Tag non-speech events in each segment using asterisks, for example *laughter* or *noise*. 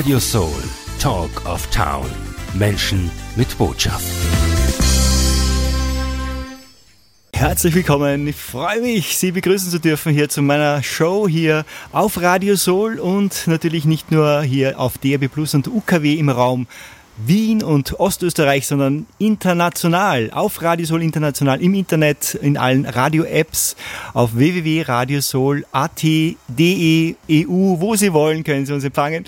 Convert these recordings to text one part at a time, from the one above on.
Radio Soul, Talk of Town. Menschen mit Botschaft. Herzlich willkommen. Ich freue mich, Sie begrüßen zu dürfen hier zu meiner Show hier auf Radio Soul und natürlich nicht nur hier auf DRB Plus und UKW im Raum Wien und Ostösterreich, sondern international, auf Radio Soul international, im Internet, in allen Radio-Apps, auf www.radiosol.at, de, EU, wo Sie wollen, können Sie uns empfangen.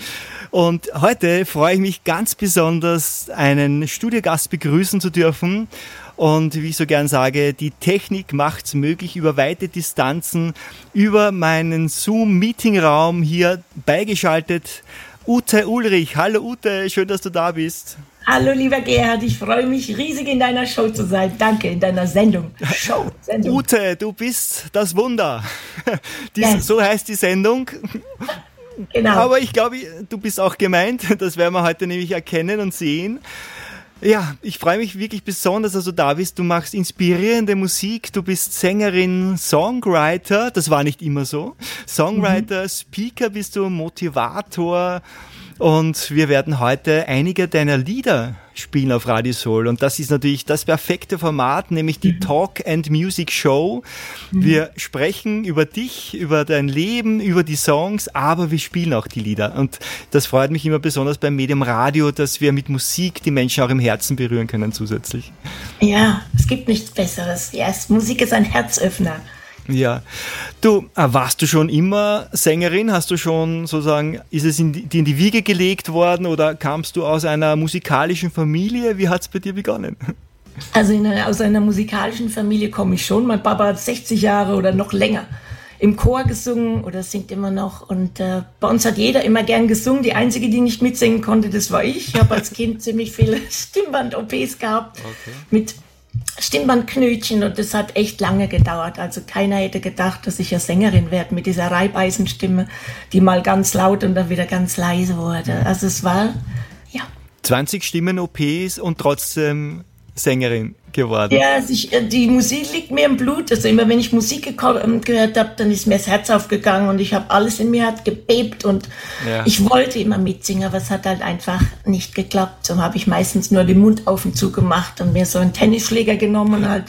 Und heute freue ich mich ganz besonders, einen Studiogast begrüßen zu dürfen. Und wie ich so gern sage, die Technik macht es möglich, über weite Distanzen, über meinen Zoom-Meetingraum hier beigeschaltet Ute Ulrich. Hallo Ute, schön, dass du da bist. Hallo lieber Gerhard, ich freue mich riesig in deiner Show zu sein. Danke, in deiner Sendung. Show, *laughs* Sendung. Ute, du bist das Wunder. *laughs* Dies, ja. So heißt die Sendung. Genau. Aber ich glaube, du bist auch gemeint. Das werden wir heute nämlich erkennen und sehen. Ja, ich freue mich wirklich besonders, dass du da bist. Du machst inspirierende Musik, du bist Sängerin, Songwriter, das war nicht immer so. Songwriter, mhm. Speaker bist du, Motivator und wir werden heute einige deiner Lieder spielen auf Radio Soul. Und das ist natürlich das perfekte Format, nämlich die mhm. Talk and Music Show. Mhm. Wir sprechen über dich, über dein Leben, über die Songs, aber wir spielen auch die Lieder. Und das freut mich immer besonders beim Medium Radio, dass wir mit Musik die Menschen auch im Herzen berühren können zusätzlich. Ja, es gibt nichts Besseres. Ja, Musik ist ein Herzöffner. Ja. Du, äh, warst du schon immer Sängerin? Hast du schon sozusagen, ist es in die, in die Wiege gelegt worden oder kamst du aus einer musikalischen Familie? Wie hat es bei dir begonnen? Also eine, aus einer musikalischen Familie komme ich schon. Mein Papa hat 60 Jahre oder noch länger im Chor gesungen oder singt immer noch. Und äh, bei uns hat jeder immer gern gesungen. Die einzige, die nicht mitsingen konnte, das war ich. Ich habe als Kind ziemlich viele *laughs* Stimmband-OPs gehabt okay. mit Stimmbandknötchen und das hat echt lange gedauert. Also keiner hätte gedacht, dass ich ja Sängerin werde mit dieser Reibeisenstimme, die mal ganz laut und dann wieder ganz leise wurde. Also es war, ja. 20 Stimmen-OPs und trotzdem Sängerin geworden. Ja, ich, äh, die Musik liegt mir im Blut. Also immer wenn ich Musik ähm, gehört habe, dann ist mir das Herz aufgegangen und ich habe alles in mir hat gebebt und ja. ich wollte immer mitsingen, aber es hat halt einfach nicht geklappt. So habe ich meistens nur den Mund auf und zu gemacht und mir so einen Tennisschläger genommen und halt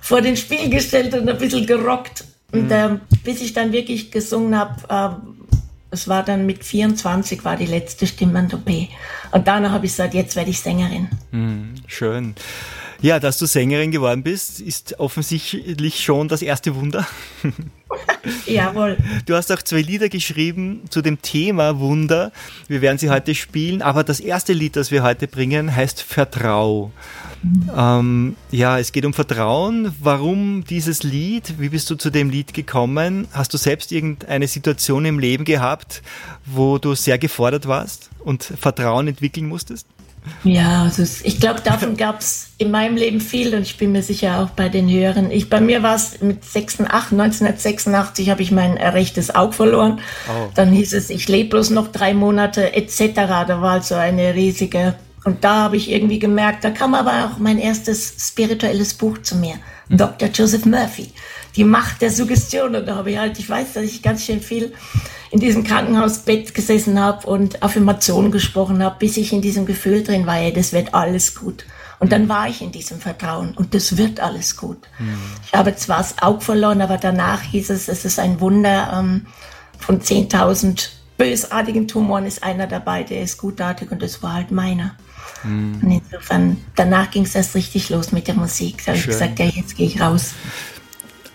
vor den Spiegel gestellt und ein bisschen gerockt. Und mhm. äh, bis ich dann wirklich gesungen habe, äh, es war dann mit 24 war die letzte Stimmband-OP. Und danach habe ich gesagt, jetzt werde ich Sängerin. Mhm, schön. Ja, dass du Sängerin geworden bist, ist offensichtlich schon das erste Wunder. *laughs* *laughs* Jawohl. Du hast auch zwei Lieder geschrieben zu dem Thema Wunder. Wir werden sie heute spielen, aber das erste Lied, das wir heute bringen, heißt Vertrau. Ähm, ja, es geht um Vertrauen. Warum dieses Lied? Wie bist du zu dem Lied gekommen? Hast du selbst irgendeine Situation im Leben gehabt, wo du sehr gefordert warst und Vertrauen entwickeln musstest? Ja, also ich glaube, davon *laughs* gab es in meinem Leben viel und ich bin mir sicher auch bei den Höheren. Ich, bei mir war es mit 86, 1986 habe ich mein rechtes Auge verloren. Oh. Dann hieß es, ich lebe bloß noch drei Monate etc. Da war also eine riesige und da habe ich irgendwie gemerkt, da kam aber auch mein erstes spirituelles Buch zu mir, mhm. Dr. Joseph Murphy, die Macht der Suggestion. Und da habe ich halt, ich weiß, dass ich ganz schön viel in diesem Krankenhausbett gesessen habe und Affirmationen gesprochen habe, bis ich in diesem Gefühl drin war, ey, das wird alles gut. Und dann war ich in diesem Vertrauen und das wird alles gut. Mhm. Ich habe zwar das Auge verloren, aber danach hieß es, es ist ein Wunder ähm, von 10.000 bösartigen Tumoren ist einer dabei, der ist gutartig und das war halt meiner. Mhm. Und insofern, danach ging es erst richtig los mit der Musik. Da habe ich gesagt, ja, jetzt gehe ich raus.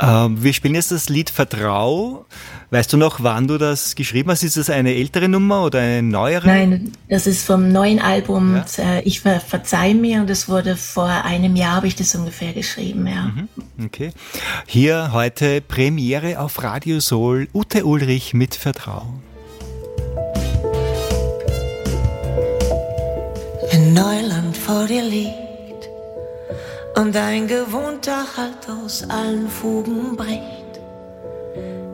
Ähm, wir spielen jetzt das Lied Vertrau. Weißt du noch, wann du das geschrieben hast? Ist das eine ältere Nummer oder eine neuere? Nein, das ist vom neuen Album ja. Äh, ich ver verzeih mir und das wurde vor einem Jahr, habe ich das ungefähr geschrieben, ja. Mhm, okay. Hier heute Premiere auf Radio Soul, Ute Ulrich mit Vertrau. Wenn Neuland vor dir liegt und ein gewohnter Halt aus allen Fugen bricht,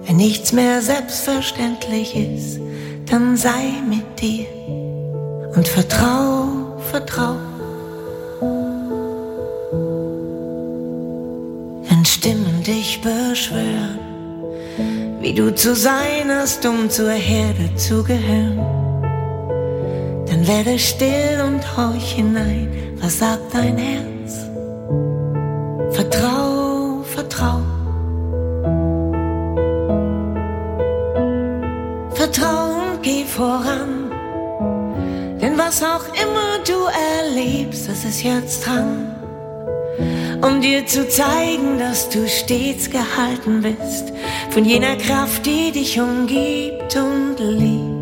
wenn nichts mehr selbstverständlich ist, dann sei mit dir und vertrau, vertrau. Wenn Stimmen dich beschwören, wie du zu sein hast, um zur Herde zu gehören dann werde still und horch hinein, was sagt dein Herz? Ist jetzt dran um dir zu zeigen, dass du stets gehalten bist von jener Kraft, die dich umgibt und liebt.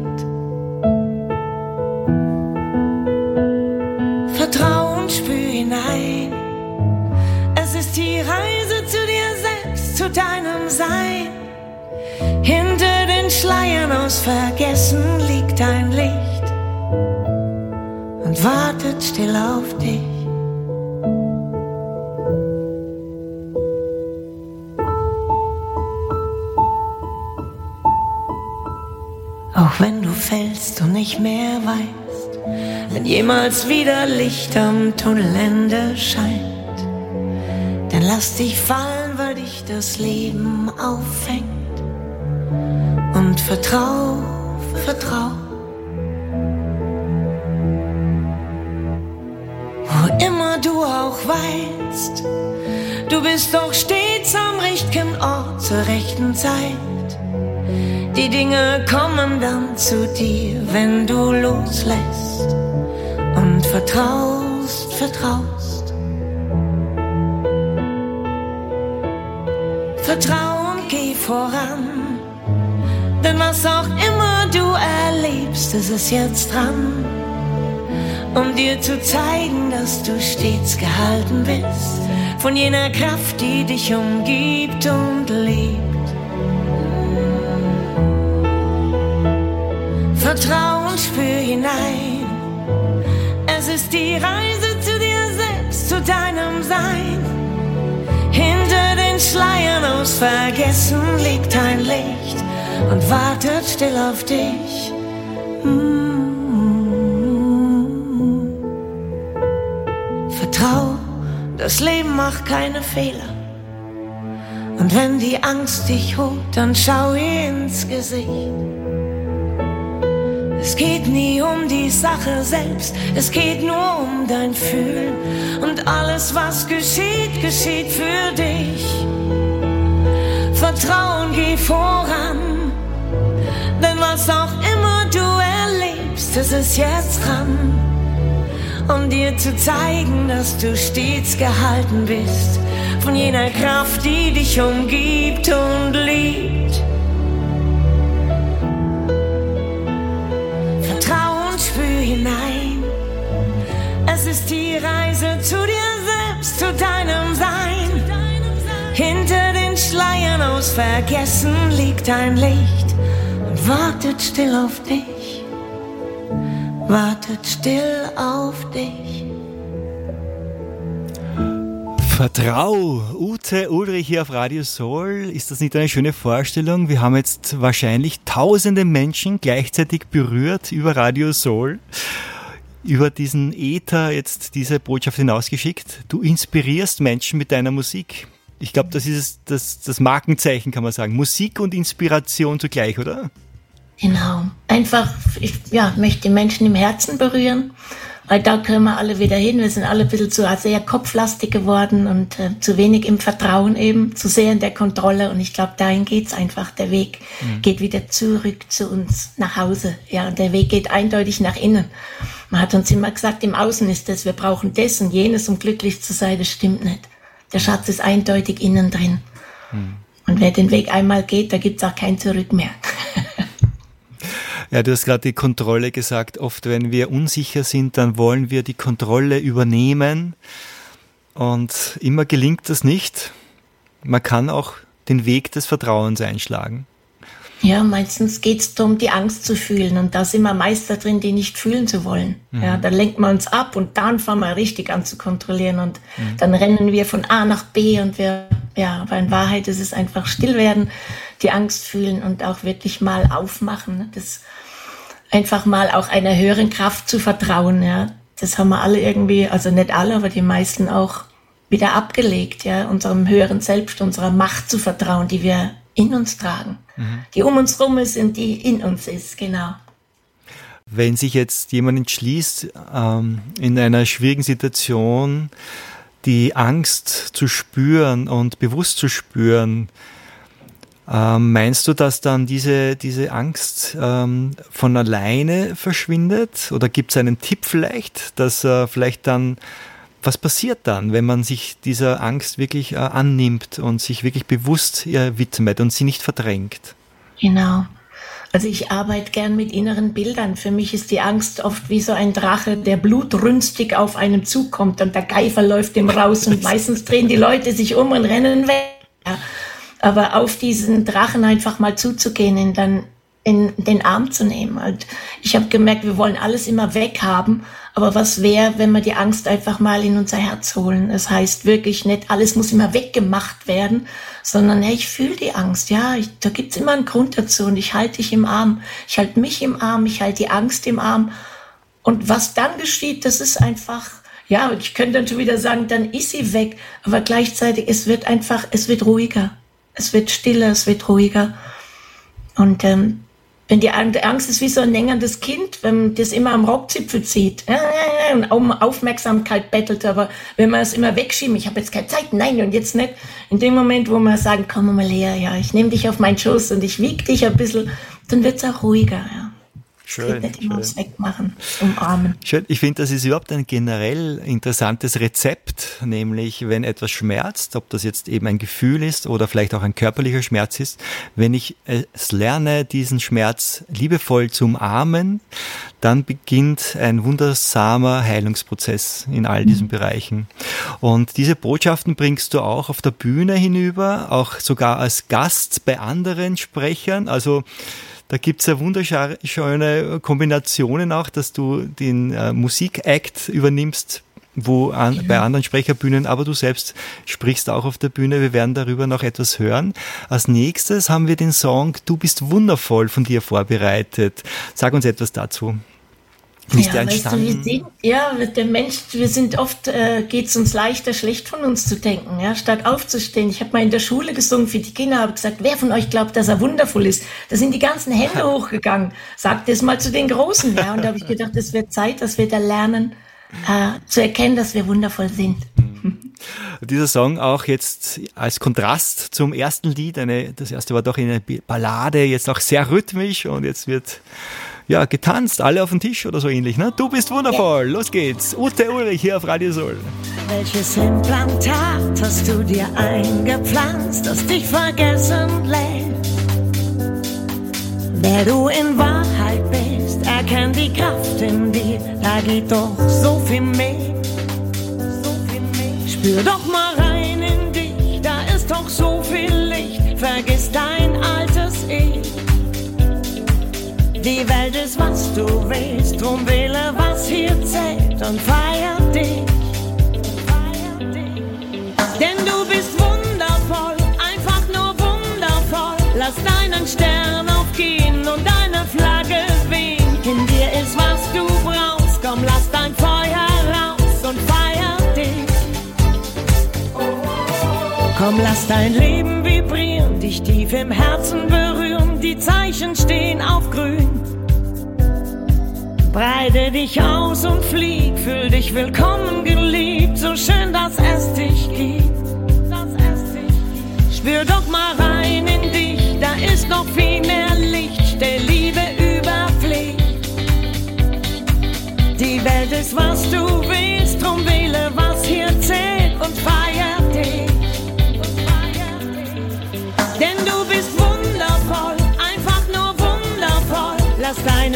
Und nicht mehr weißt, wenn jemals wieder Licht am Tunnelende scheint, dann lass dich fallen, weil dich das Leben auffängt. Und vertrau, vertrau. Wo immer du auch weißt, du bist doch stets am richtigen Ort zur rechten Zeit. Die Dinge kommen dann zu dir, wenn du loslässt und vertraust, vertraust. Vertrau und geh voran, denn was auch immer du erlebst, ist es jetzt dran, um dir zu zeigen, dass du stets gehalten bist von jener Kraft, die dich umgibt und lebt. Vertrauen spür hinein. Es ist die Reise zu dir selbst, zu deinem Sein. Hinter den Schleiern aus Vergessen liegt ein Licht und wartet still auf dich. Vertrau, das Leben macht keine Fehler. Und wenn die Angst dich holt, dann schau ihr ins Gesicht. Es geht nie um die Sache selbst, es geht nur um dein Fühlen. Und alles, was geschieht, geschieht für dich. Vertrauen, geh voran, denn was auch immer du erlebst, es ist jetzt dran. Um dir zu zeigen, dass du stets gehalten bist von jener Kraft, die dich umgibt und liebt. Hinein. Es ist die Reise zu dir selbst, zu deinem Sein. Hinter den Schleiern aus Vergessen liegt ein Licht und wartet still auf dich. Wartet still auf dich. Vertrau, Ute Ulrich hier auf Radio Soul. Ist das nicht eine schöne Vorstellung? Wir haben jetzt wahrscheinlich tausende Menschen gleichzeitig berührt über Radio Soul, über diesen Äther jetzt diese Botschaft hinausgeschickt. Du inspirierst Menschen mit deiner Musik. Ich glaube, das ist das, das Markenzeichen, kann man sagen. Musik und Inspiration zugleich, oder? Genau. Einfach, ich ja, möchte Menschen im Herzen berühren weil da können wir alle wieder hin. Wir sind alle ein bisschen zu sehr kopflastig geworden und äh, zu wenig im Vertrauen eben, zu sehr in der Kontrolle. Und ich glaube, dahin geht's einfach. Der Weg mhm. geht wieder zurück zu uns nach Hause. Ja, und der Weg geht eindeutig nach innen. Man hat uns immer gesagt, im Außen ist das, wir brauchen das und jenes, um glücklich zu sein. Das stimmt nicht. Der Schatz ist eindeutig innen drin. Mhm. Und wer den Weg einmal geht, da gibt's auch kein Zurück mehr. Ja, du hast gerade die Kontrolle gesagt. Oft, wenn wir unsicher sind, dann wollen wir die Kontrolle übernehmen. Und immer gelingt das nicht. Man kann auch den Weg des Vertrauens einschlagen. Ja, meistens geht es darum, die Angst zu fühlen. Und da sind wir Meister drin, die nicht fühlen zu wollen. Mhm. Ja, dann lenkt man uns ab und dann fangen wir richtig an zu kontrollieren. Und mhm. dann rennen wir von A nach B und wir, ja, aber in Wahrheit ist es einfach still werden, die Angst fühlen und auch wirklich mal aufmachen. Das einfach mal auch einer höheren Kraft zu vertrauen. Ja, das haben wir alle irgendwie, also nicht alle, aber die meisten auch wieder abgelegt. Ja, unserem höheren Selbst, unserer Macht zu vertrauen, die wir in uns tragen, mhm. die um uns rum ist und die in uns ist. Genau. Wenn sich jetzt jemand entschließt, ähm, in einer schwierigen Situation die Angst zu spüren und bewusst zu spüren, ähm, meinst du, dass dann diese, diese Angst ähm, von alleine verschwindet? Oder gibt es einen Tipp vielleicht, dass äh, vielleicht dann, was passiert dann, wenn man sich dieser Angst wirklich äh, annimmt und sich wirklich bewusst ihr widmet und sie nicht verdrängt? Genau. Also ich arbeite gern mit inneren Bildern. Für mich ist die Angst oft wie so ein Drache, der blutrünstig auf einem zukommt und der Geifer läuft ihm raus und *laughs* meistens drehen die Leute sich um und rennen weg. Ja. Aber auf diesen Drachen einfach mal zuzugehen, ihn dann in den Arm zu nehmen. Und ich habe gemerkt, wir wollen alles immer weghaben. Aber was wäre, wenn wir die Angst einfach mal in unser Herz holen? Das heißt wirklich nicht, alles muss immer weggemacht werden, sondern hey, ich fühle die Angst, ja, ich, da gibt's immer einen Grund dazu. Und ich halte dich im Arm, ich halte mich im Arm, ich halte die Angst im Arm. Und was dann geschieht, das ist einfach, ja, ich könnte dann schon wieder sagen, dann ist sie weg, aber gleichzeitig, es wird einfach, es wird ruhiger, es wird stiller, es wird ruhiger und ähm, wenn die Angst ist wie so ein längerndes Kind, wenn man das immer am Rockzipfel zieht und um Aufmerksamkeit bettelt, aber wenn man es immer wegschieben, ich habe jetzt keine Zeit, nein und jetzt nicht, in dem Moment, wo man sagen, komm mal her, ja, ich nehme dich auf meinen Schoß und ich wiege dich ein bisschen, dann wird es auch ruhiger, ja. Schön. Nicht immer schön. wegmachen, umarmen. Schön. Ich finde, das ist überhaupt ein generell interessantes Rezept, nämlich wenn etwas schmerzt, ob das jetzt eben ein Gefühl ist oder vielleicht auch ein körperlicher Schmerz ist, wenn ich es lerne, diesen Schmerz liebevoll zu umarmen, dann beginnt ein wundersamer Heilungsprozess in all diesen mhm. Bereichen. Und diese Botschaften bringst du auch auf der Bühne hinüber, auch sogar als Gast bei anderen Sprechern. Also da gibt's ja wunderschöne Kombinationen auch, dass du den äh, Musikakt übernimmst wo an, ja. bei anderen Sprecherbühnen, aber du selbst sprichst auch auf der Bühne. Wir werden darüber noch etwas hören. Als nächstes haben wir den Song Du bist wundervoll von dir vorbereitet. Sag uns etwas dazu. Ist ja? Weißt du, wir sind, ja, der Mensch, wir sind oft, äh, geht es uns leichter, schlecht von uns zu denken, ja, statt aufzustehen. Ich habe mal in der Schule gesungen für die Kinder, habe gesagt, wer von euch glaubt, dass er wundervoll ist? Da sind die ganzen Hände hochgegangen. Sagt es mal zu den Großen, ja. Und da habe ich gedacht, es wird Zeit, dass wir da lernen, äh, zu erkennen, dass wir wundervoll sind. Dieser Song auch jetzt als Kontrast zum ersten Lied, eine, das erste war doch eine Ballade, jetzt auch sehr rhythmisch und jetzt wird ja, getanzt, alle auf den Tisch oder so ähnlich. Ne? Du bist wundervoll, los geht's. Ute Ulrich hier auf Radio Soul. Welches Implantat hast du dir eingepflanzt, das dich vergessen lässt? Wer du in Wahrheit bist, erkenn die Kraft in dir, da geht doch so viel mehr. Spür doch mal rein in dich, da ist doch so viel Licht, vergiss dein altes Ich. Die Welt ist, was du willst, drum wähle, was hier zählt und feier dich. Denn du bist wundervoll, einfach nur wundervoll. Lass deinen Stern aufgehen und deine Flagge wehen. In dir ist, was du brauchst, komm, lass dein Feuer raus und feier dich. Komm, lass dein Leben vibrieren, dich tief im Herzen berühren. Die Zeichen stehen auf grün. Breite dich aus und flieg, fühl dich willkommen geliebt, so schön, dass es dich gibt. Spür doch mal rein in dich, da ist noch viel mehr Licht, der Liebe überfliegt. Die Welt ist, was du willst, drum wähle, was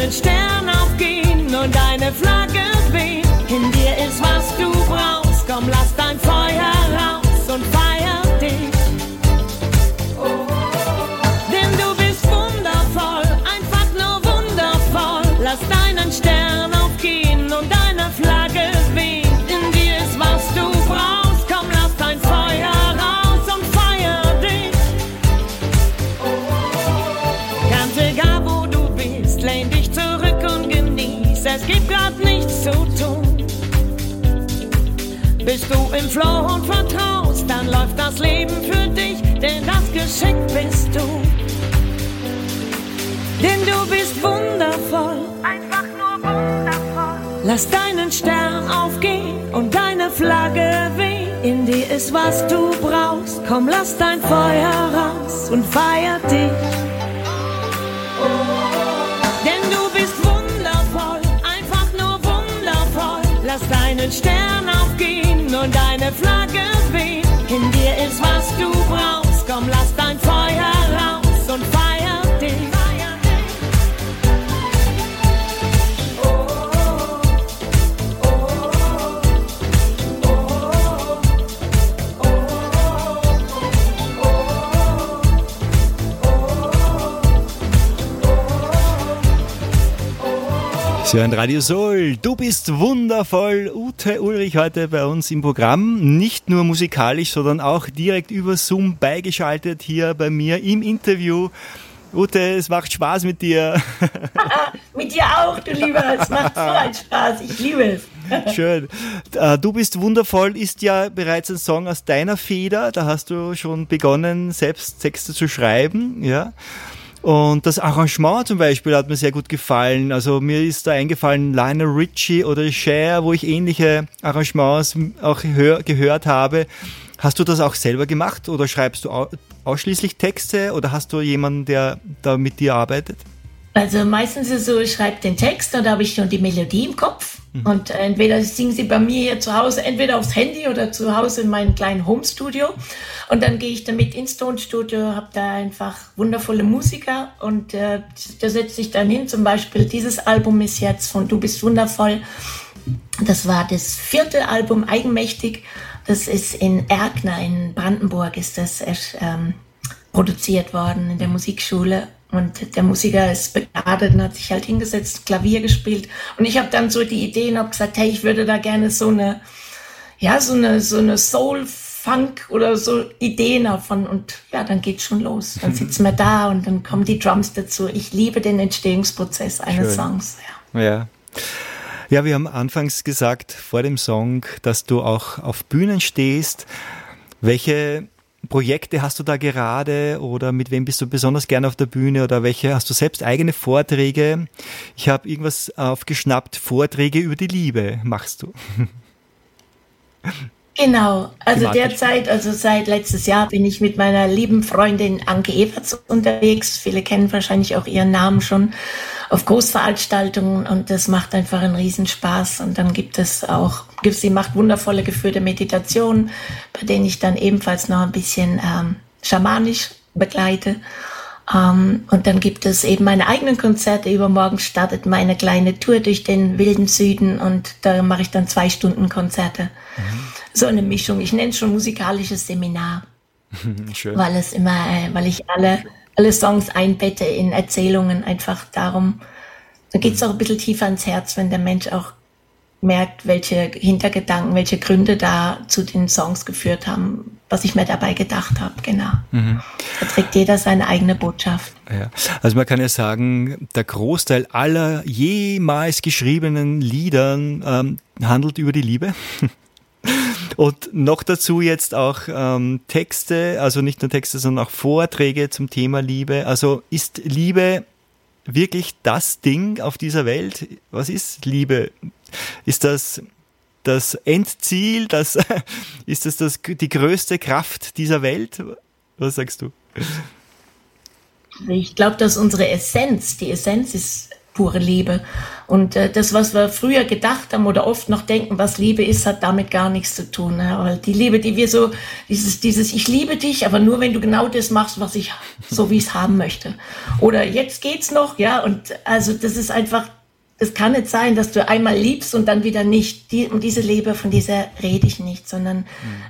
lass deinen Stern aufgehen und deine Flagge weht. In dir ist, was du brauchst. Komm, lass Bist du im Flow und vertraust, dann läuft das Leben für dich, denn das Geschenk bist du. Denn du bist wundervoll, einfach nur Lass deinen Stern aufgehen und deine Flagge wehen. In dir ist, was du brauchst. Komm, lass dein Feuer raus und feier dich. Denn du bist wundervoll, einfach und deine Flagge wehen. In dir ist, was du brauchst. Komm, lass Sie hören Radio Soul. Du bist wundervoll. Ute Ulrich heute bei uns im Programm. Nicht nur musikalisch, sondern auch direkt über Zoom beigeschaltet hier bei mir im Interview. Ute, es macht Spaß mit dir. *laughs* mit dir auch, du Lieber. Es macht so einen Spaß. Ich liebe es. *laughs* Schön. Äh, du bist wundervoll ist ja bereits ein Song aus deiner Feder. Da hast du schon begonnen, selbst Texte zu schreiben. Ja. Und das Arrangement zum Beispiel hat mir sehr gut gefallen. Also mir ist da eingefallen Lionel Richie oder Cher, wo ich ähnliche Arrangements auch hör, gehört habe. Hast du das auch selber gemacht oder schreibst du ausschließlich Texte oder hast du jemanden, der da mit dir arbeitet? Also meistens ist es so, ich schreibe den Text und da habe ich schon die Melodie im Kopf. Mhm. Und entweder singen sie bei mir hier zu Hause, entweder aufs Handy oder zu Hause in meinem kleinen Home-Studio. Und dann gehe ich damit ins Tonstudio, habe da einfach wundervolle Musiker und äh, da setze ich dann hin. Zum Beispiel dieses Album ist jetzt von Du bist wundervoll. Das war das vierte Album, Eigenmächtig. Das ist in Erkner in Brandenburg, ist das ähm, produziert worden in der Musikschule. Und der Musiker ist begabt und hat sich halt hingesetzt, Klavier gespielt. Und ich habe dann so die Ideen, habe gesagt, hey, ich würde da gerne so eine, ja, so eine, so eine Soul Funk oder so Ideen davon und ja, dann geht's schon los. Dann sitzen wir da und dann kommen die Drums dazu. Ich liebe den Entstehungsprozess eines Schön. Songs. Ja. ja. Ja, wir haben anfangs gesagt vor dem Song, dass du auch auf Bühnen stehst. Welche Projekte hast du da gerade oder mit wem bist du besonders gerne auf der Bühne oder welche hast du selbst eigene Vorträge? Ich habe irgendwas aufgeschnappt, Vorträge über die Liebe machst du. *laughs* Genau, also derzeit, also seit letztes Jahr bin ich mit meiner lieben Freundin Anke Everts unterwegs. Viele kennen wahrscheinlich auch ihren Namen schon auf Großveranstaltungen und das macht einfach einen Riesenspaß. Und dann gibt es auch, sie macht wundervolle geführte Meditationen, bei denen ich dann ebenfalls noch ein bisschen ähm, schamanisch begleite. Um, ähm, und dann gibt es eben meine eigenen Konzerte. Übermorgen startet meine kleine Tour durch den wilden Süden und da mache ich dann zwei Stunden Konzerte. Mhm so eine Mischung. Ich nenne es schon musikalisches Seminar. *laughs* Schön. Weil es immer, äh, weil ich alle, alle Songs einbette in Erzählungen, einfach darum, da geht es auch ein bisschen tiefer ins Herz, wenn der Mensch auch merkt, welche Hintergedanken, welche Gründe da zu den Songs geführt haben, was ich mir dabei gedacht habe, genau. Mhm. Da trägt jeder seine eigene Botschaft. Ja. Also man kann ja sagen, der Großteil aller jemals geschriebenen Liedern ähm, handelt über die Liebe. *laughs* Und noch dazu jetzt auch ähm, Texte, also nicht nur Texte, sondern auch Vorträge zum Thema Liebe. Also ist Liebe wirklich das Ding auf dieser Welt? Was ist Liebe? Ist das das Endziel? Das, *laughs* ist das, das die größte Kraft dieser Welt? Was sagst du? Ich glaube, dass unsere Essenz, die Essenz ist pure Liebe. Und äh, das, was wir früher gedacht haben oder oft noch denken, was Liebe ist, hat damit gar nichts zu tun. Ne? Weil die Liebe, die wir so, dieses, dieses, ich liebe dich, aber nur wenn du genau das machst, was ich, so wie ich es haben möchte. Oder jetzt geht's noch, ja. Und also das ist einfach es kann nicht sein, dass du einmal liebst und dann wieder nicht. Die, um diese Liebe, von dieser rede ich nicht, sondern mhm.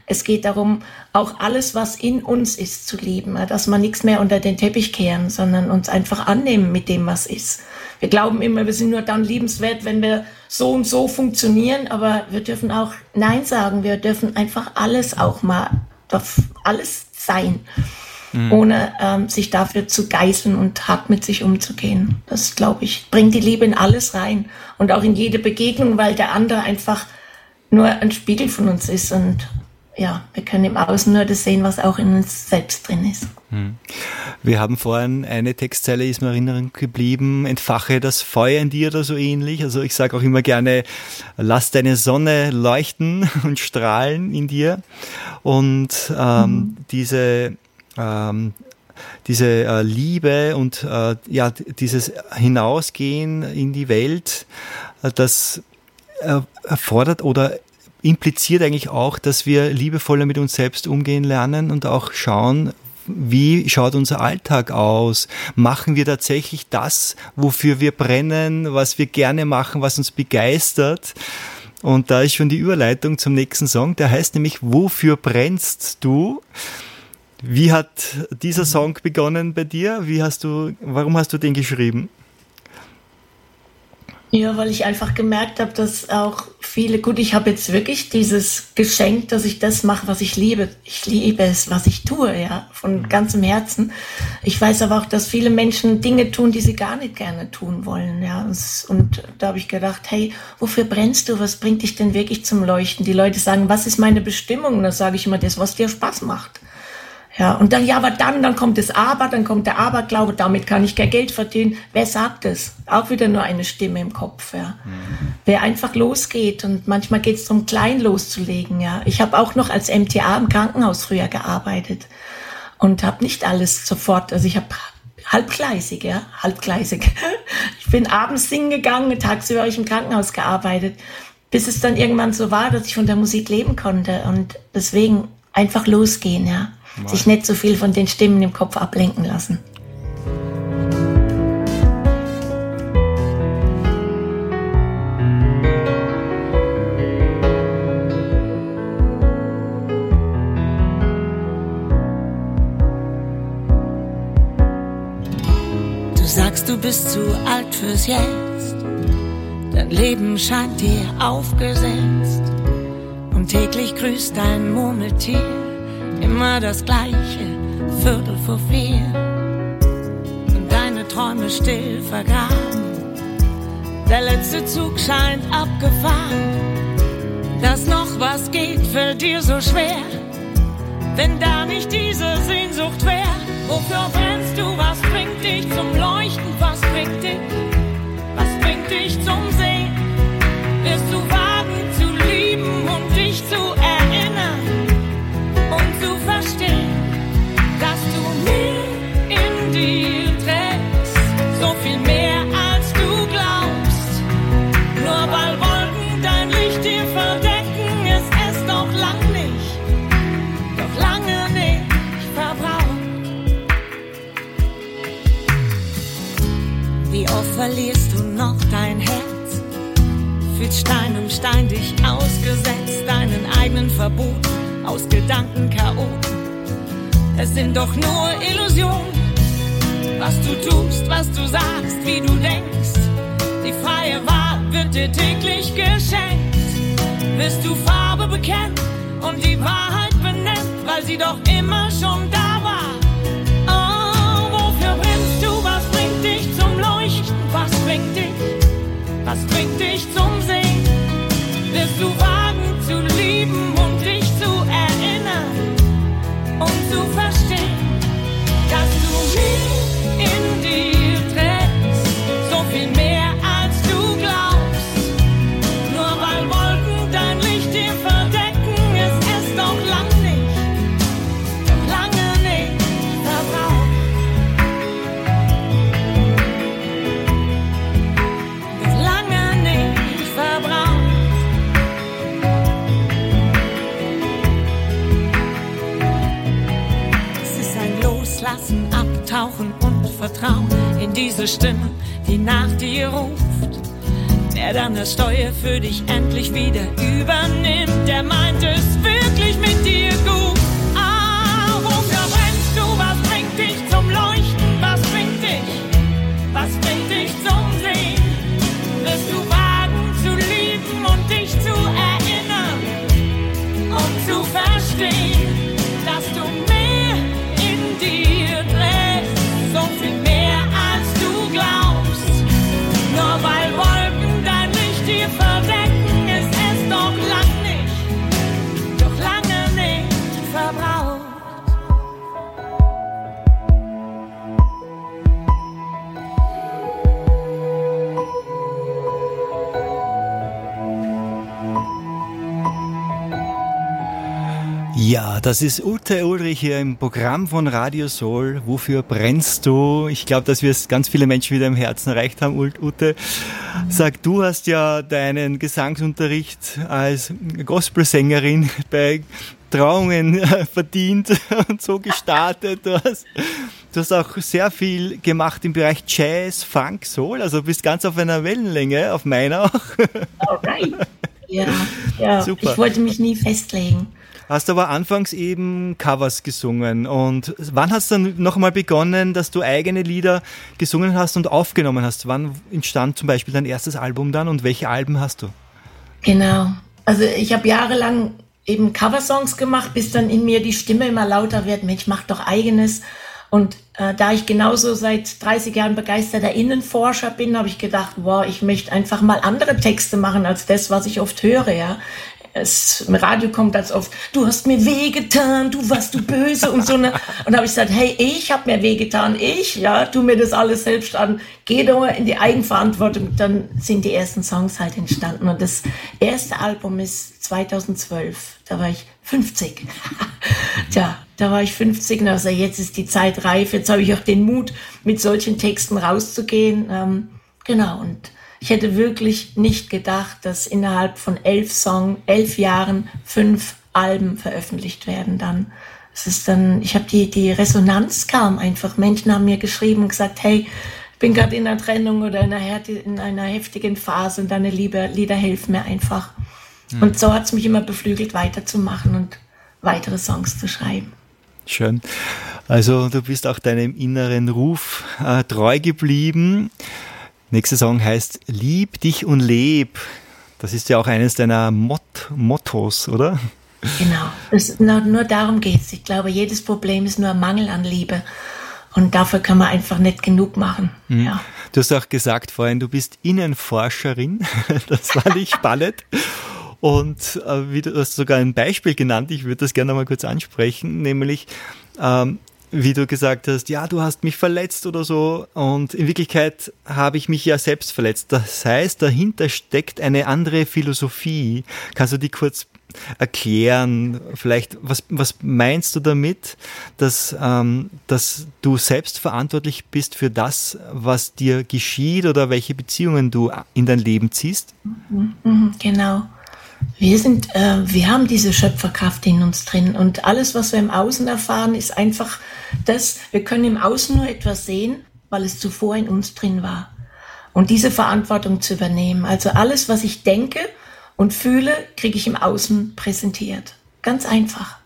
es geht darum, auch alles, was in uns ist, zu lieben. Dass wir nichts mehr unter den Teppich kehren, sondern uns einfach annehmen mit dem, was ist. Wir glauben immer, wir sind nur dann liebenswert, wenn wir so und so funktionieren, aber wir dürfen auch Nein sagen. Wir dürfen einfach alles auch mal, alles sein mhm. ohne ähm, sich dafür zu geißeln und hart mit sich umzugehen. Das, glaube ich, bringt die Liebe in alles rein und auch in jede Begegnung, weil der andere einfach nur ein Spiegel von uns ist und ja, wir können im Außen nur das sehen, was auch in uns selbst drin ist. Hm. Wir haben vorhin eine Textzeile, ist mir in Erinnerung geblieben, entfache das Feuer in dir oder so ähnlich. Also ich sage auch immer gerne, lass deine Sonne leuchten *laughs* und strahlen in dir. Und ähm, mhm. diese ähm, diese äh, Liebe und äh, ja dieses Hinausgehen in die Welt, äh, das erfordert oder impliziert eigentlich auch, dass wir liebevoller mit uns selbst umgehen lernen und auch schauen, wie schaut unser Alltag aus? Machen wir tatsächlich das, wofür wir brennen, was wir gerne machen, was uns begeistert? Und da ist schon die Überleitung zum nächsten Song, der heißt nämlich Wofür brennst du? Wie hat dieser Song begonnen bei dir? Wie hast du, warum hast du den geschrieben? Ja, weil ich einfach gemerkt habe, dass auch viele, gut, ich habe jetzt wirklich dieses Geschenk, dass ich das mache, was ich liebe. Ich liebe es, was ich tue, ja, von mhm. ganzem Herzen. Ich weiß aber auch, dass viele Menschen Dinge tun, die sie gar nicht gerne tun wollen, ja. Und da habe ich gedacht, hey, wofür brennst du? Was bringt dich denn wirklich zum Leuchten? Die Leute sagen, was ist meine Bestimmung? Und da sage ich immer, das, was dir Spaß macht. Ja, und dann, ja, aber dann, dann kommt das Aber, dann kommt der Aberglaube, damit kann ich kein Geld verdienen. Wer sagt es? Auch wieder nur eine Stimme im Kopf, ja. Mhm. Wer einfach losgeht und manchmal geht es darum, klein loszulegen, ja. Ich habe auch noch als MTA im Krankenhaus früher gearbeitet und habe nicht alles sofort, also ich habe halbgleisig, ja, halbgleisig. *laughs* Ich bin abends singen gegangen, tagsüber habe ich im Krankenhaus gearbeitet, bis es dann irgendwann so war, dass ich von der Musik leben konnte und deswegen einfach losgehen, ja. Sich nicht so viel von den Stimmen im Kopf ablenken lassen. Du sagst, du bist zu alt fürs Jetzt. Dein Leben scheint dir aufgesetzt. Und täglich grüßt dein Murmeltier immer das gleiche, Viertel vor vier. Und deine Träume still vergraben. Der letzte Zug scheint abgefahren. Dass noch was geht, fällt dir so schwer. Wenn da nicht diese Sehnsucht wär, wofür brennst du? Was bringt dich zum Leuchten? Was bringt dich? Was bringt dich zum Sehen? Wirst du wagen zu verstehen, dass doch immer abtauchen und Vertrauen in diese Stimme, die nach dir ruft. Der dann das Steuer für dich endlich wieder übernimmt, der meint es wirklich mit dir gut. Ja, das ist Ute Ulrich hier im Programm von Radio Soul. Wofür brennst du? Ich glaube, dass wir es ganz viele Menschen wieder im Herzen erreicht haben. Ute, sag, du hast ja deinen Gesangsunterricht als Gospelsängerin *laughs* bei Trauungen verdient *laughs* und so gestartet. Du hast, du hast auch sehr viel gemacht im Bereich Jazz, Funk, Soul. Also bist ganz auf einer Wellenlänge, auf meiner auch. *laughs* Alright. Ja, ja. Super. Ich wollte mich nie festlegen. Hast aber anfangs eben Covers gesungen. Und wann hast du dann nochmal begonnen, dass du eigene Lieder gesungen hast und aufgenommen hast? Wann entstand zum Beispiel dein erstes Album dann und welche Alben hast du? Genau. Also ich habe jahrelang eben Coversongs gemacht, bis dann in mir die Stimme immer lauter wird, Mensch, mach doch eigenes. Und äh, da ich genauso seit 30 Jahren begeisterter Innenforscher bin, habe ich gedacht, wow, ich möchte einfach mal andere Texte machen als das, was ich oft höre. Ja, es im Radio kommt ganz oft, du hast mir wehgetan, du warst du böse und so. Ne? Und habe ich gesagt, hey, ich habe mir wehgetan, ich, ja, tu mir das alles selbst an, geh doch in die Eigenverantwortung. Dann sind die ersten Songs halt entstanden. Und das erste Album ist 2012, da war ich 50. *laughs* Tja, da war ich 50 und also jetzt ist die Zeit reif, jetzt habe ich auch den Mut, mit solchen Texten rauszugehen. Ähm, genau, und ich hätte wirklich nicht gedacht, dass innerhalb von elf Song, elf Jahren fünf Alben veröffentlicht werden dann. Es ist dann, ich habe die, die Resonanz kam einfach. Menschen haben mir geschrieben und gesagt, hey, ich bin gerade in einer Trennung oder in einer, in einer heftigen Phase und deine Liebe, Lieder helfen mir einfach. Mhm. Und so hat es mich immer beflügelt, weiterzumachen und weitere Songs zu schreiben. Schön. Also du bist auch deinem inneren Ruf äh, treu geblieben. Nächster Song heißt Lieb dich und leb. Das ist ja auch eines deiner Mot Mottos, oder? Genau. Das, nur, nur darum geht es. Ich glaube, jedes Problem ist nur ein Mangel an Liebe. Und dafür kann man einfach nicht genug machen. Mhm. Ja. Du hast auch gesagt vorhin, du bist Innenforscherin. *laughs* Das fand ich *laughs* spannend. Und äh, wie du hast sogar ein Beispiel genannt, ich würde das gerne mal kurz ansprechen, nämlich ähm, wie du gesagt hast, ja, du hast mich verletzt oder so. Und in Wirklichkeit habe ich mich ja selbst verletzt. Das heißt, dahinter steckt eine andere Philosophie. Kannst du die kurz erklären? Vielleicht, was, was meinst du damit, dass, ähm, dass du selbst verantwortlich bist für das, was dir geschieht oder welche Beziehungen du in dein Leben ziehst? Mhm, mhm genau. Wir sind, äh, wir haben diese Schöpferkraft in uns drin und alles, was wir im Außen erfahren, ist einfach das, wir können im Außen nur etwas sehen, weil es zuvor in uns drin war. Und diese Verantwortung zu übernehmen. Also alles, was ich denke und fühle, kriege ich im Außen präsentiert. Ganz einfach.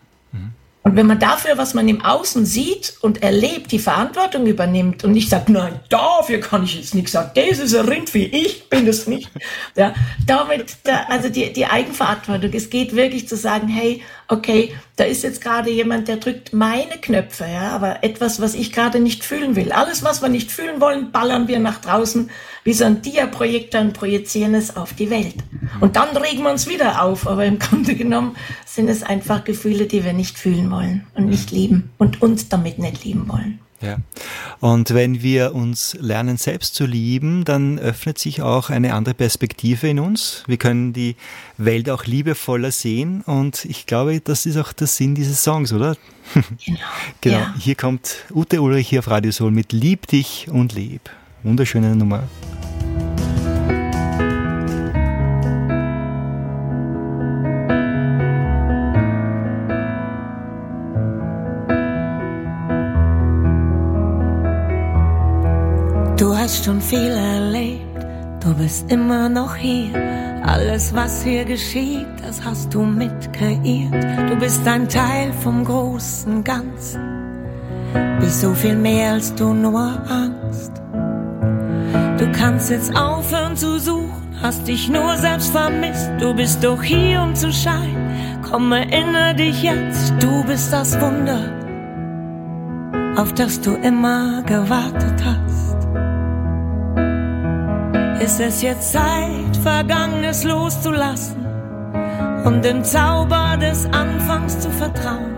Und wenn man dafür, was man im Außen sieht und erlebt, die Verantwortung übernimmt und nicht sagt, nein, dafür kann ich jetzt nichts sagen, das ist ein Rind wie ich bin es nicht. Ja, damit, da, also die, die Eigenverantwortung. Es geht wirklich zu sagen, hey, okay, da ist jetzt gerade jemand, der drückt meine Knöpfe, ja, aber etwas, was ich gerade nicht fühlen will. Alles, was wir nicht fühlen wollen, ballern wir nach draußen wie so ein Dia-Projektor und projizieren es auf die Welt. Und dann regen wir uns wieder auf, aber im *laughs* Grunde genommen sind es einfach Gefühle, die wir nicht fühlen wollen und nicht lieben und uns damit nicht lieben wollen. Ja. Und wenn wir uns lernen, selbst zu lieben, dann öffnet sich auch eine andere Perspektive in uns. Wir können die Welt auch liebevoller sehen. Und ich glaube, das ist auch der Sinn dieses Songs, oder? Genau. *laughs* genau. Ja. Hier kommt Ute Ulrich hier auf Radio Soul mit Lieb dich und leb. Wunderschöne Nummer. Bist immer noch hier. Alles, was hier geschieht, das hast du mitkreiert. Du bist ein Teil vom großen Ganzen, bist so viel mehr als du nur ahnst. Du kannst jetzt aufhören zu suchen, hast dich nur selbst vermisst. Du bist doch hier, um zu scheinen. Komm, erinnere dich jetzt, du bist das Wunder, auf das du immer gewartet hast. Ist es jetzt Zeit, Vergangenes loszulassen und dem Zauber des Anfangs zu vertrauen?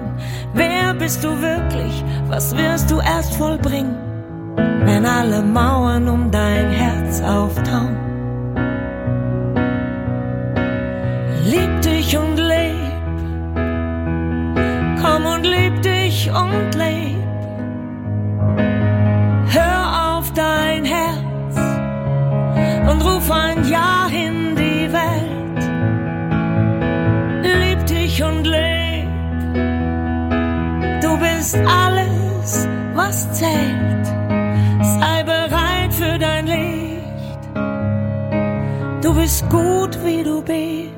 Wer bist du wirklich? Was wirst du erst vollbringen? wenn alle Mauern um dein Herz auftauen. Lieb dich und leb, auf ein Jahr in die Welt. Lieb dich und leb. Du bist alles, was zählt. Sei bereit für dein Licht. Du bist gut, wie du bist.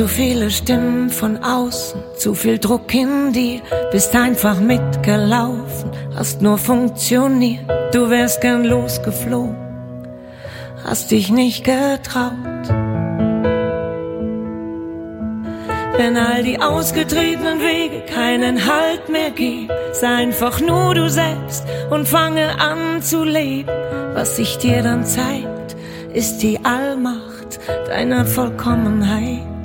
Zu viele Stimmen von außen, zu viel Druck in dir, bist einfach mitgelaufen, hast nur funktioniert, du wärst gern losgeflogen, hast dich nicht getraut. Wenn all die ausgetretenen Wege keinen Halt mehr geben, sei einfach nur du selbst und fange an zu leben. Was sich dir dann zeigt, ist die Allmacht deiner Vollkommenheit.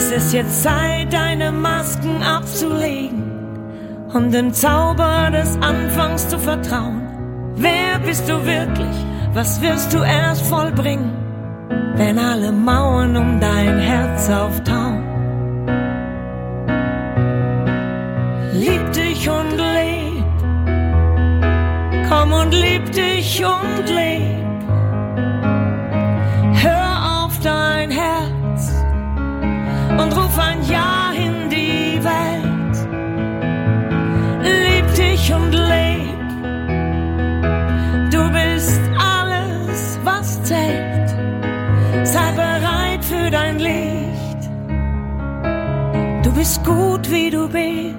Es ist jetzt Zeit, deine Masken abzulegen und dem Zauber des Anfangs zu vertrauen. Wer bist du wirklich? Was wirst du erst vollbringen, wenn alle Mauern um dein Herz auftauen? Lieb dich und leb, komm und lieb dich und leb. Und ruf ein Ja in die Welt. Lieb dich und leb. Du bist alles, was zählt. Sei bereit für dein Licht. Du bist gut, wie du bist.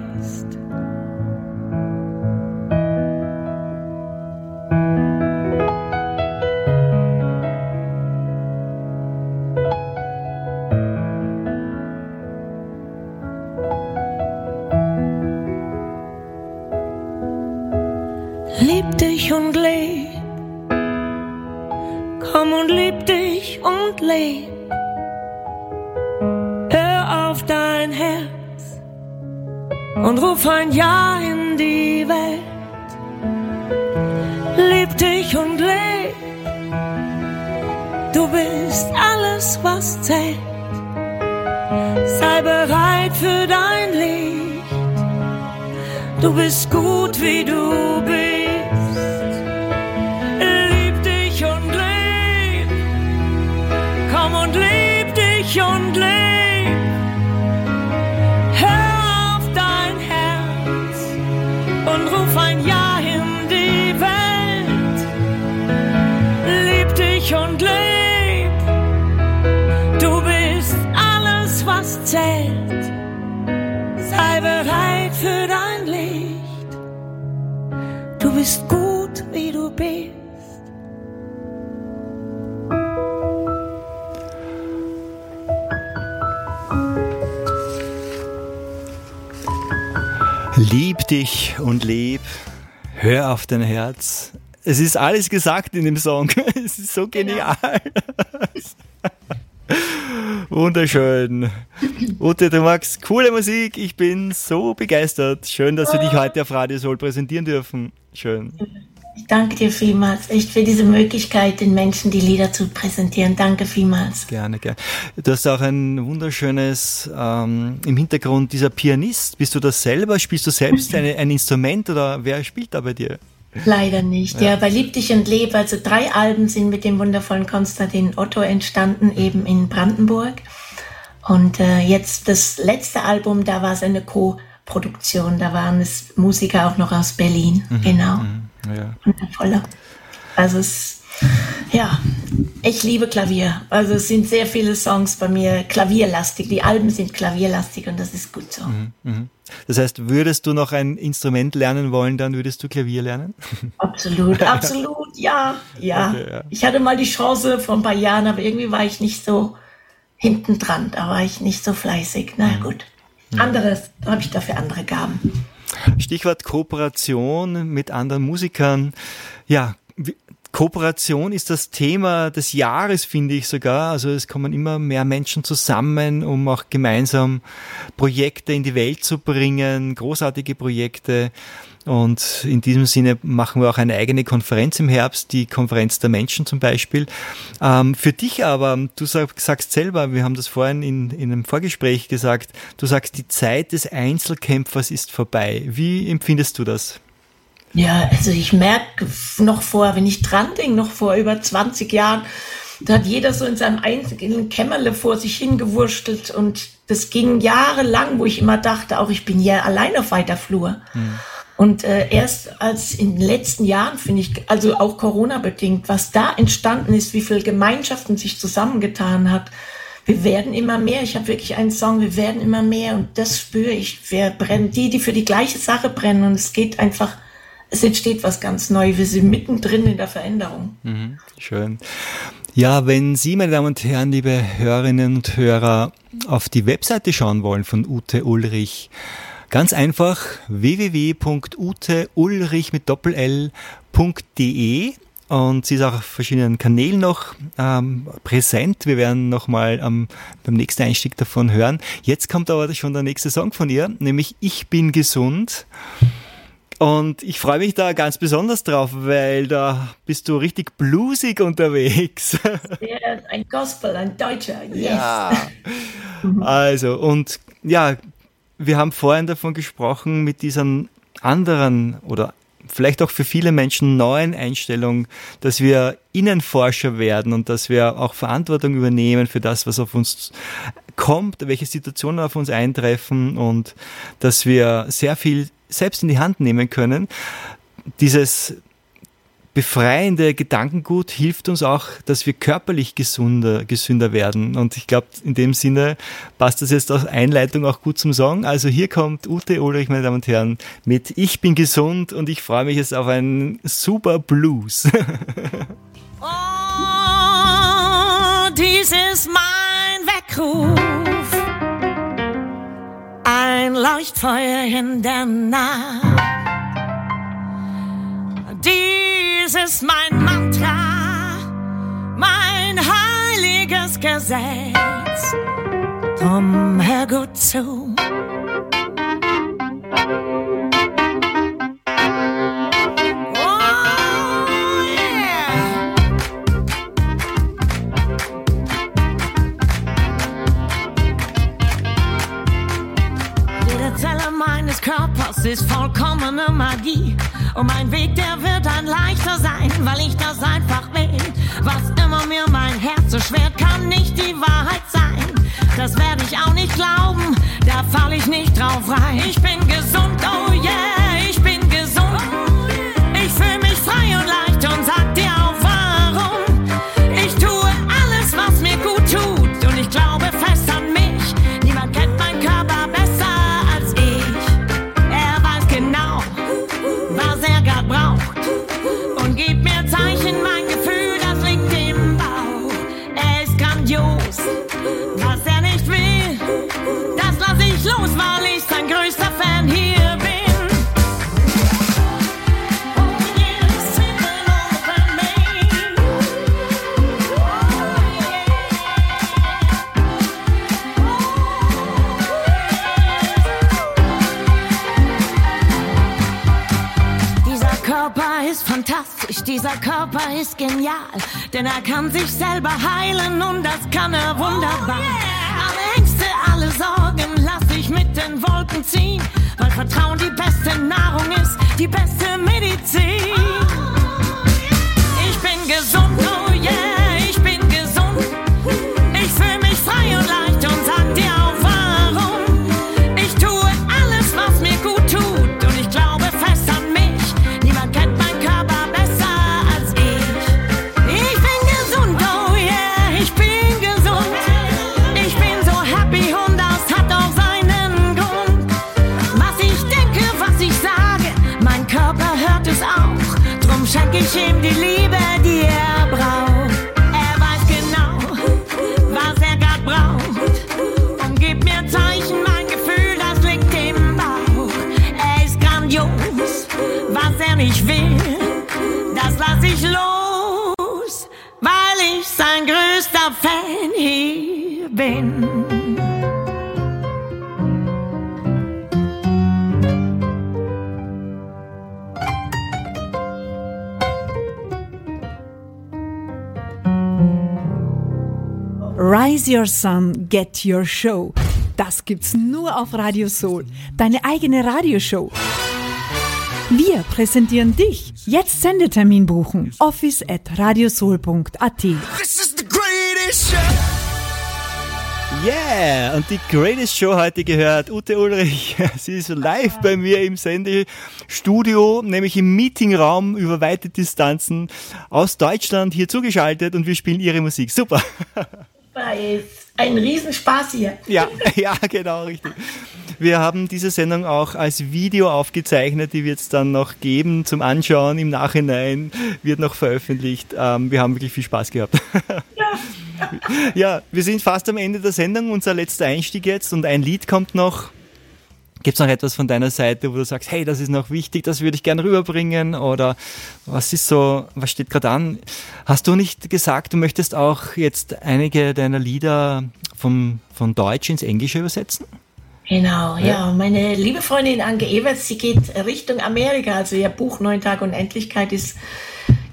Ruf ein Ja in die Welt. Lieb dich und leb. Du bist alles, was zählt. Sei bereit für dein Licht. Du bist gut, wie du bist. Und leb. Du bist alles, was zählt. Sei bereit für dein Licht. Du bist gut, wie du bist. Lieb dich und leb, hör auf dein Herz. Es ist alles gesagt in dem Song. *laughs* Es ist so genial. Wunderschön. Ute, du magst coole Musik. Ich bin so begeistert. Schön, dass wir dich heute auf Radio Soul präsentieren dürfen. Schön. Ich danke dir vielmals, echt für diese Möglichkeit, den Menschen die Lieder zu präsentieren. Danke vielmals. Gerne, gerne. Du hast auch ein wunderschönes ähm, im Hintergrund dieser Pianist. Bist du das selber? Spielst du selbst *laughs* eine, ein Instrument oder wer spielt da bei dir? Leider nicht. Ja, ja bei Lieb dich und Leb, also drei Alben sind mit dem wundervollen Konstantin Otto entstanden, eben in Brandenburg. Und äh, jetzt das letzte Album, da war es eine Co-Produktion. Da waren es Musiker auch noch aus Berlin. Mhm, genau. Mhm. Ja. Wundervoller. Also es, ja, ich liebe Klavier. Also es sind sehr viele Songs bei mir klavierlastig. Die Alben sind klavierlastig und das ist gut so. Mhm, mh. Das heißt, würdest du noch ein Instrument lernen wollen, dann würdest du Klavier lernen? *laughs* Absolut, absolut, ja, ja. Okay, ja. Ich hatte mal die Chance vor ein paar Jahren, aber irgendwie war ich nicht so hinten dran. Da war ich nicht so fleißig. Na mhm. gut. Anderes, da habe ich dafür andere Gaben. Stichwort Kooperation mit anderen Musikern. Ja, Kooperation ist das Thema des Jahres, finde ich sogar. Also es kommen immer mehr Menschen zusammen, um auch gemeinsam Projekte in die Welt zu bringen, großartige Projekte. Und in diesem Sinne machen wir auch eine eigene Konferenz im Herbst, die Konferenz der Menschen zum Beispiel. Ähm, für dich aber, du sag, sagst selber, wir haben das vorhin in, in einem Vorgespräch gesagt, du sagst, die Zeit des Einzelkämpfers ist vorbei. Wie empfindest du das? Ja, also ich merke noch vor, wenn ich dran denke, noch vor über 20 Jahren, da hat jeder so in seinem einzigen Kämmerle vor sich hingewurschtelt und das ging jahrelang, wo ich immer dachte, auch ich bin hier allein auf weiter Flur. Hm. Und äh, erst als in den letzten Jahren, finde ich, also auch Corona-bedingt, was da entstanden ist, wie viele Gemeinschaften sich zusammengetan hat. Wir werden immer mehr. Ich habe wirklich einen Song, wir werden immer mehr. Und das spüre ich. Wir brennen, die, die für die gleiche Sache brennen. Und es geht einfach, es entsteht was ganz Neues. Wir sind mittendrin in der Veränderung. Mhm, schön. Ja, wenn Sie, meine Damen und Herren, liebe Hörerinnen und Hörer, auf die Webseite schauen wollen von Ute Ulrich, Ganz einfach www.uteulrich mit doppel-l.de und sie ist auch auf verschiedenen Kanälen noch ähm, präsent. Wir werden nochmal ähm, beim nächsten Einstieg davon hören. Jetzt kommt aber schon der nächste Song von ihr, nämlich Ich bin gesund. Und ich freue mich da ganz besonders drauf, weil da bist du richtig bluesig unterwegs. *laughs* Ja, ein Gospel, ein Deutscher, yes. Ja. Also, und ja, wir haben vorhin davon gesprochen, mit dieser anderen oder vielleicht auch für viele Menschen neuen Einstellung, dass wir Innenforscher werden und dass wir auch Verantwortung übernehmen für das, was auf uns kommt, welche Situationen auf uns eintreffen und dass wir sehr viel selbst in die Hand nehmen können. Dieses befreiende Gedankengut hilft uns auch, dass wir körperlich gesunder, gesünder werden. Und ich glaube, in dem Sinne passt das jetzt als Einleitung auch gut zum Song. Also hier kommt Ute Ulrich, meine Damen und Herren, mit Ich bin gesund und ich freue mich jetzt auf einen super Blues. *laughs* oh, dies ist mein Weckruf. Ein Leuchtfeuer in der Nacht. Dies ist mein Mantra, mein heiliges Gesetz. Drum hör gut zu. Körpers ist vollkommene Magie. Und mein Weg, der wird ein leichter sein, weil ich das einfach will. Was immer mir mein Herz so schwer, kann nicht die Wahrheit sein. Das werde ich auch nicht glauben, da fall ich nicht drauf rein. Ich bin gesund, oh yeah, dieser Körper ist genial, denn er kann sich selber heilen und das kann er wunderbar. Alle Ängste, alle Sorgen lass ich mit den Wolken ziehen, weil Vertrauen die beste Nahrung ist, die beste Medizin. Ich bin gesund, oh Your Sun, Get Your Show. Das gibt's nur auf Radio Soul. Deine eigene Radioshow. Wir präsentieren dich. Jetzt Sendetermin buchen. Office at radiosoul.at. This is the greatest show. Yeah, und die Greatest Show heute gehört Ute Ulrich. *laughs* Sie ist live bei mir im Sendestudio, nämlich im Meetingraum über weite Distanzen aus Deutschland hier zugeschaltet und wir spielen ihre Musik. Super. *laughs* Ein Riesenspaß hier. Ja, *laughs* ja, genau, richtig. Wir haben diese Sendung auch als Video aufgezeichnet, die wird es dann noch geben zum Anschauen im Nachhinein, wird noch veröffentlicht. Ähm, wir haben wirklich viel Spaß gehabt. Ja. *laughs* ja, wir sind fast am Ende der Sendung, unser letzter Einstieg jetzt und ein Lied kommt noch. Gibt es noch etwas von deiner Seite, wo du sagst, hey, das ist noch wichtig, das würde ich gerne rüberbringen? Oder was ist so, was steht gerade an? Hast du nicht gesagt, du möchtest auch jetzt einige deiner Lieder vom, von Deutsch ins Englische übersetzen? Genau, ja. ja. Meine liebe Freundin Anke Everts, sie geht Richtung Amerika. Also ihr Buch Neun Tage Unendlichkeit ist,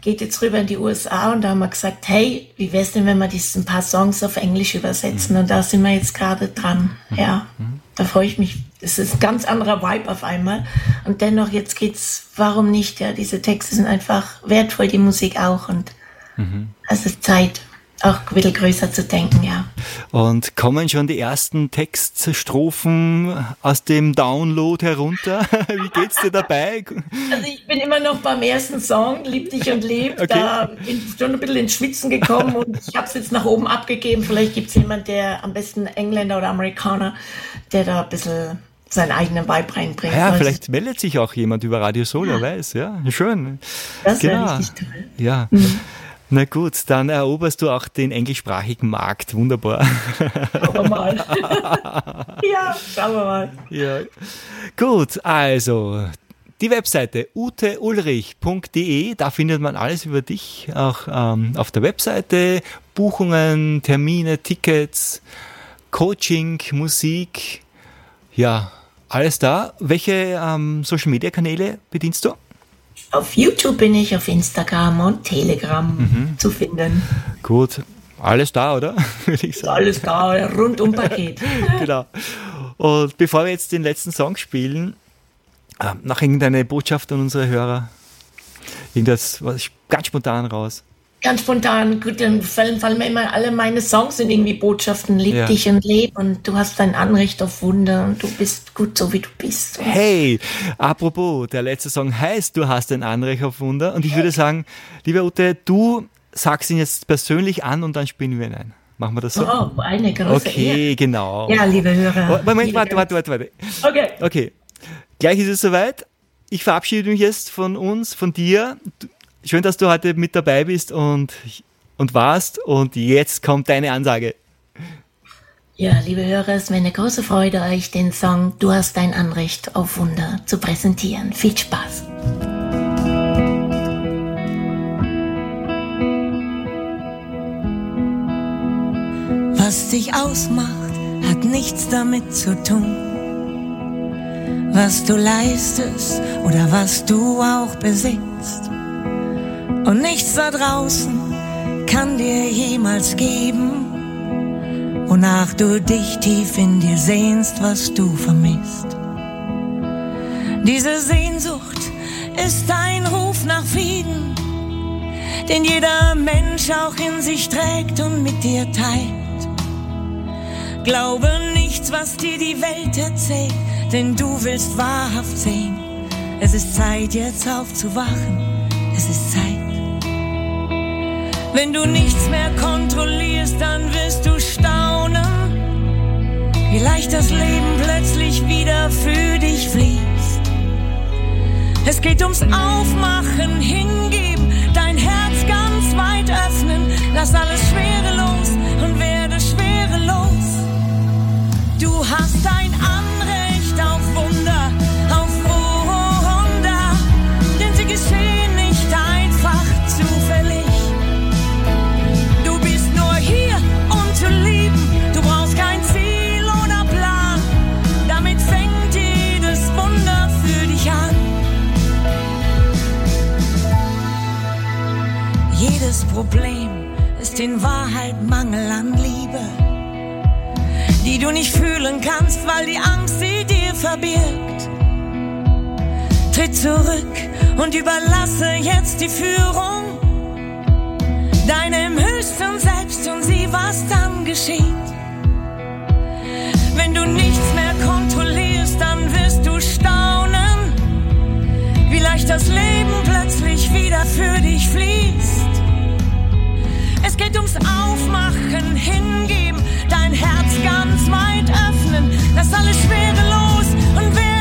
geht jetzt rüber in die USA und da haben wir gesagt, hey, wie wär's denn, wenn wir diesen paar Songs auf Englisch übersetzen? Mhm. Und da sind wir jetzt gerade dran. Mhm. Ja, mhm. Da freue ich mich es ist ein ganz anderer Vibe auf einmal. Und dennoch, jetzt geht's, warum nicht? Ja, diese Texte sind einfach wertvoll, die Musik auch. Und mhm. es ist Zeit, auch ein bisschen größer zu denken, ja. Und kommen schon die ersten Textstrophen aus dem Download herunter? *laughs* Wie geht's dir dabei? Also ich bin immer noch beim ersten Song, Lieb dich und leb. Okay. Da bin ich schon ein bisschen ins Schwitzen gekommen und ich habe es jetzt nach oben abgegeben. Vielleicht gibt's jemand, der am besten Engländer oder Amerikaner, der da ein bisschen seinen eigenen Vibe reinbringt. Ja, vielleicht meldet sich auch jemand über Radio Solo, ja. weiß, ja, schön. Das genau. wäre richtig toll. Ja. Mhm. Na gut, dann eroberst du auch den englischsprachigen Markt. Wunderbar. Schauen wir mal. *laughs* ja, schauen wir mal. Ja. Gut, also die Webseite uteulrich.de, da findet man alles über dich, auch ähm, auf der Webseite, Buchungen, Termine, Tickets, Coaching, Musik, ja, alles da. Welche ähm, Social Media Kanäle bedienst du? Auf YouTube bin ich, auf Instagram und Telegram mhm. zu finden. Gut, alles da, oder? *laughs* Alles da, rundum Paket. *laughs* genau. Und bevor wir jetzt den letzten Song spielen, äh, noch irgendeine Botschaft an unsere Hörer. Irgendwas, was ganz spontan raus ganz spontan, gut, dann fallen, fallen mir immer alle meine Songs sind irgendwie Botschaften, lieb ja. dich und leb und du hast dein Anrecht auf Wunder und du bist gut so wie du bist. Hey, apropos, der letzte Song heißt, du hast ein Anrecht auf Wunder und ich würde sagen, liebe Ute, du sagst ihn jetzt persönlich an und dann spielen wir ihn ein. Machen wir das so? Oh, eine große Okay, Ehe. genau. Ja, liebe Hörer. Moment, liebe warte, warte, warte, warte. Okay. Okay. Gleich ist es soweit. Ich verabschiede mich jetzt von uns, von dir. Schön, dass du heute mit dabei bist und, und warst. Und jetzt kommt deine Ansage. Ja, liebe Hörer, es wäre eine große Freude, euch den Song Du hast dein Anrecht auf Wunder zu präsentieren. Viel Spaß. Was dich ausmacht, hat nichts damit zu tun. Was du leistest oder was du auch besitzt und nichts da draußen kann dir jemals geben, wonach du dich tief in dir sehnst, was du vermisst. Diese Sehnsucht ist ein Ruf nach Frieden, den jeder Mensch auch in sich trägt und mit dir teilt. Glaube nichts, was dir die Welt erzählt, denn du willst wahrhaft sehen. Es ist Zeit, jetzt aufzuwachen. Es ist Zeit. Wenn du nichts mehr kontrollierst, dann wirst du staunen, wie leicht das Leben plötzlich wieder für dich fließt. Es geht ums Aufmachen, hingeben, dein Herz ganz weit öffnen, lass alles Schwere los und werde schwerelos. Du hast ein Anrecht Problem ist in Wahrheit Mangel an Liebe, die du nicht fühlen kannst, weil die Angst sie dir verbirgt. Tritt zurück und überlasse jetzt die Führung deinem höchsten Selbst und sieh, was dann geschieht. Wenn du nichts mehr kontrollierst, dann wirst du staunen, wie leicht das Leben plötzlich wieder für dich fließt. Es geht ums Aufmachen, hingeben, dein Herz ganz weit öffnen, lass alles Schwere los und werde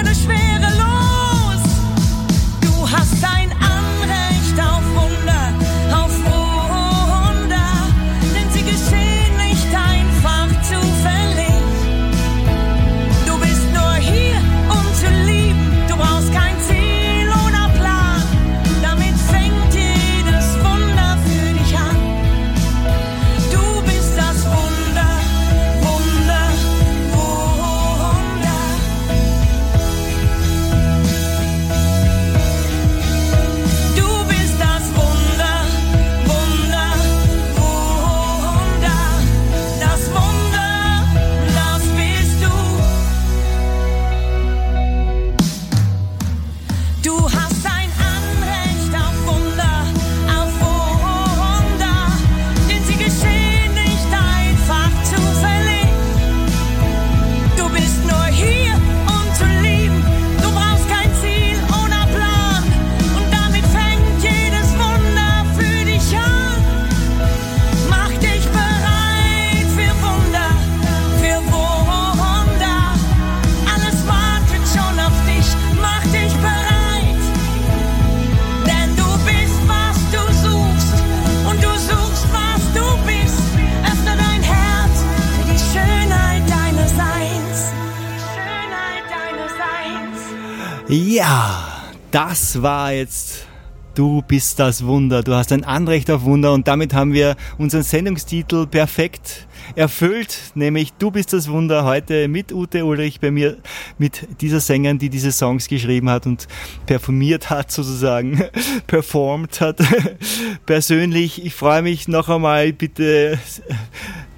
das war jetzt Du bist das Wunder, du hast ein Anrecht auf Wunder und damit haben wir unseren Sendungstitel perfekt erfüllt, nämlich Du bist das Wunder heute mit Ute Ulrich bei mir, mit dieser Sängerin, die diese Songs geschrieben hat und performiert hat sozusagen, *laughs* performt hat. *laughs* Persönlich, ich freue mich noch einmal, bitte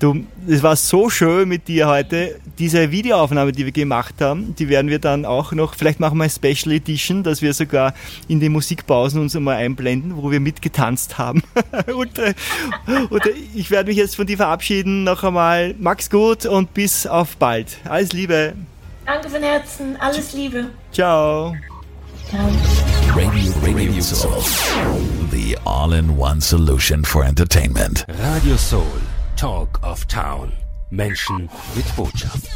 Du, es war so schön mit dir heute. Diese Videoaufnahme, die wir gemacht haben, die werden wir dann auch noch, vielleicht machen wir eine Special Edition, dass wir sogar in den Musikpausen uns einmal einblenden, wo wir mitgetanzt haben. *laughs* und, und ich werde mich jetzt von dir verabschieden. Noch einmal, Max gut und bis auf bald. Alles Liebe. Danke von Herzen. Alles Liebe. Ciao. Ciao. Radio, Radio Soul. The all-in-one solution for entertainment. Radio Soul. Talk of Town. Menschen mit Botschaft.